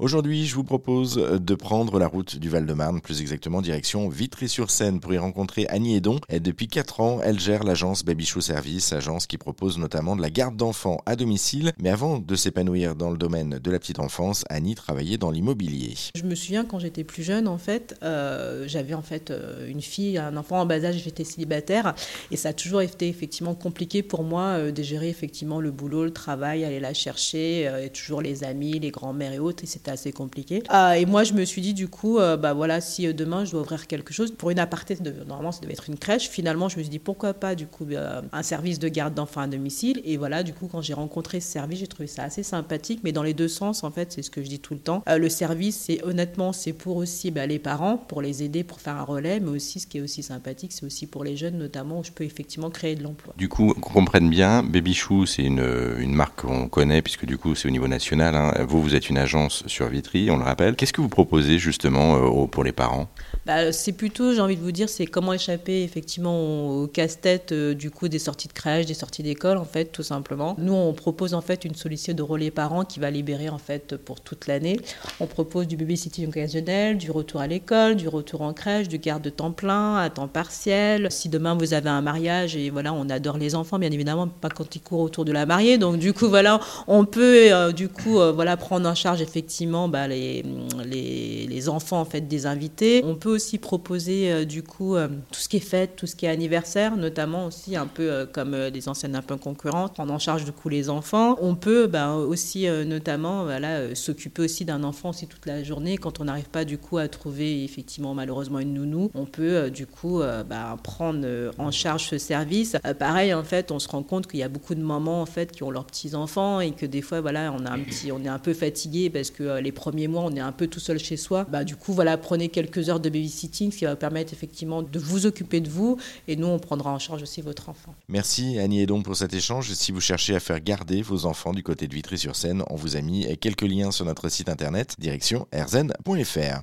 Aujourd'hui, je vous propose de prendre la route du Val-de-Marne, plus exactement direction Vitry-sur-Seine, pour y rencontrer Annie Edon. Et depuis 4 ans, elle gère l'agence Baby Show Service, agence qui propose notamment de la garde d'enfants à domicile. Mais avant de s'épanouir dans le domaine de la petite enfance, Annie travaillait dans l'immobilier. Je me souviens quand j'étais plus jeune, en fait, euh, j'avais en fait euh, une fille, un enfant en bas âge, j'étais célibataire, et ça a toujours été effectivement compliqué pour moi euh, de gérer effectivement le boulot, le travail, aller la chercher, et toujours les amis, les grands-mères et autres, et c'était assez compliqué. Ah, et moi, je me suis dit, du coup, euh, bah voilà, si euh, demain je dois ouvrir quelque chose, pour une aparté, normalement, ça devait être une crèche. Finalement, je me suis dit, pourquoi pas, du coup, euh, un service de garde d'enfants à domicile. Et voilà, du coup, quand j'ai rencontré ce service, j'ai trouvé ça assez sympathique, mais dans les deux sens, en fait, c'est ce que je dis tout le temps. le service, c'est honnêtement, c'est pour aussi bah, les parents, pour les aider, pour faire un relais, mais aussi, ce qui est aussi sympathique, c'est aussi pour les jeunes, notamment, où je peux effectivement créer de l'emploi. Du coup, qu'on comprenne bien, Baby Chou, c'est une, une marque qu'on connaît, puisque du coup, c'est au niveau national. Hein. Vous, vous êtes une agence sur Vitry, on le rappelle. Qu'est-ce que vous proposez justement euh, pour les parents? Bah, C'est plutôt, j'ai envie de vous dire, c'est comment échapper effectivement au casse-tête euh, du coup des sorties de crèche, des sorties d'école en fait, tout simplement. Nous, on propose en fait une solution de relais parents qui va libérer en fait pour toute l'année. On propose du babysitting occasionnel, du retour à l'école, du retour en crèche, du garde de temps plein, à temps partiel. Si demain vous avez un mariage et voilà, on adore les enfants, bien évidemment, pas quand ils courent autour de la mariée. Donc du coup, voilà, on peut euh, du coup voilà prendre en charge effectivement bah, les, les, enfants en fait des invités. On peut aussi proposer euh, du coup euh, tout ce qui est fête, tout ce qui est anniversaire, notamment aussi un peu euh, comme des anciennes un peu concurrentes, prendre en charge du coup les enfants. On peut bah, aussi notamment voilà, s'occuper aussi d'un enfant aussi toute la journée quand on n'arrive pas du coup à trouver effectivement malheureusement une nounou. On peut du coup bah, prendre en charge ce service. pareil en fait, on se rend compte qu'il y a beaucoup de mamans en fait qui ont leurs petits enfants et que des fois voilà on a un petit, on est un peu fatigué parce que les premiers mois on est un peu tout seul chez soi, bah, du coup, voilà, prenez quelques heures de ce qui va permettre effectivement de vous occuper de vous. Et nous, on prendra en charge aussi votre enfant. Merci Annie Edon pour cet échange. Si vous cherchez à faire garder vos enfants du côté de Vitry-sur-Seine, on vous a mis quelques liens sur notre site internet, direction erzen.fr.